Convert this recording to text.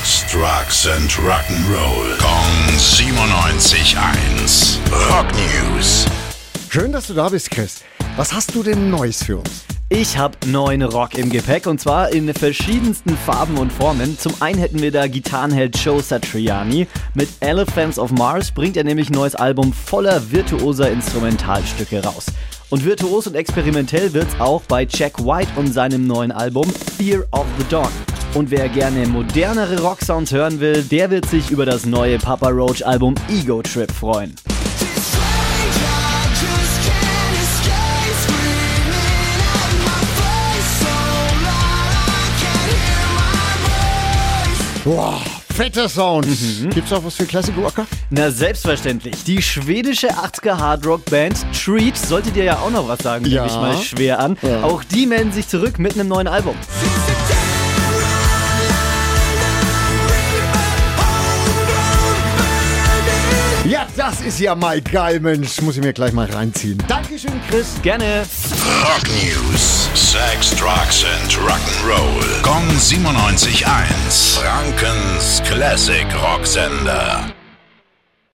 Sex, Drugs and Rock'n'Roll. Kong 97.1. Rock News. Schön, dass du da bist, Chris. Was hast du denn Neues für uns? Ich habe neuen Rock im Gepäck und zwar in verschiedensten Farben und Formen. Zum einen hätten wir da Gitarrenheld Joe Satriani. Mit Elephants of Mars bringt er nämlich ein neues Album voller virtuoser Instrumentalstücke raus. Und virtuos und experimentell wird's auch bei Jack White und seinem neuen Album Fear of the Dawn. Und wer gerne modernere Rocksounds hören will, der wird sich über das neue Papa Roach Album Ego Trip freuen. Boah, fetter Sound. Gibt's auch was für Classic Rocker? Na selbstverständlich. Die schwedische 80er Hardrock-Band Treat sollte dir ja auch noch was sagen, Ja. nehme ich mal schwer an. Ja. Auch die melden sich zurück mit einem neuen Album. Ja, das ist ja mal geil, Mensch. Muss ich mir gleich mal reinziehen. Dankeschön, Chris. Gerne. Rock News. Sex, Drugs and Rock'n'Roll. Kong 97.1. Frankens Classic Rocksender.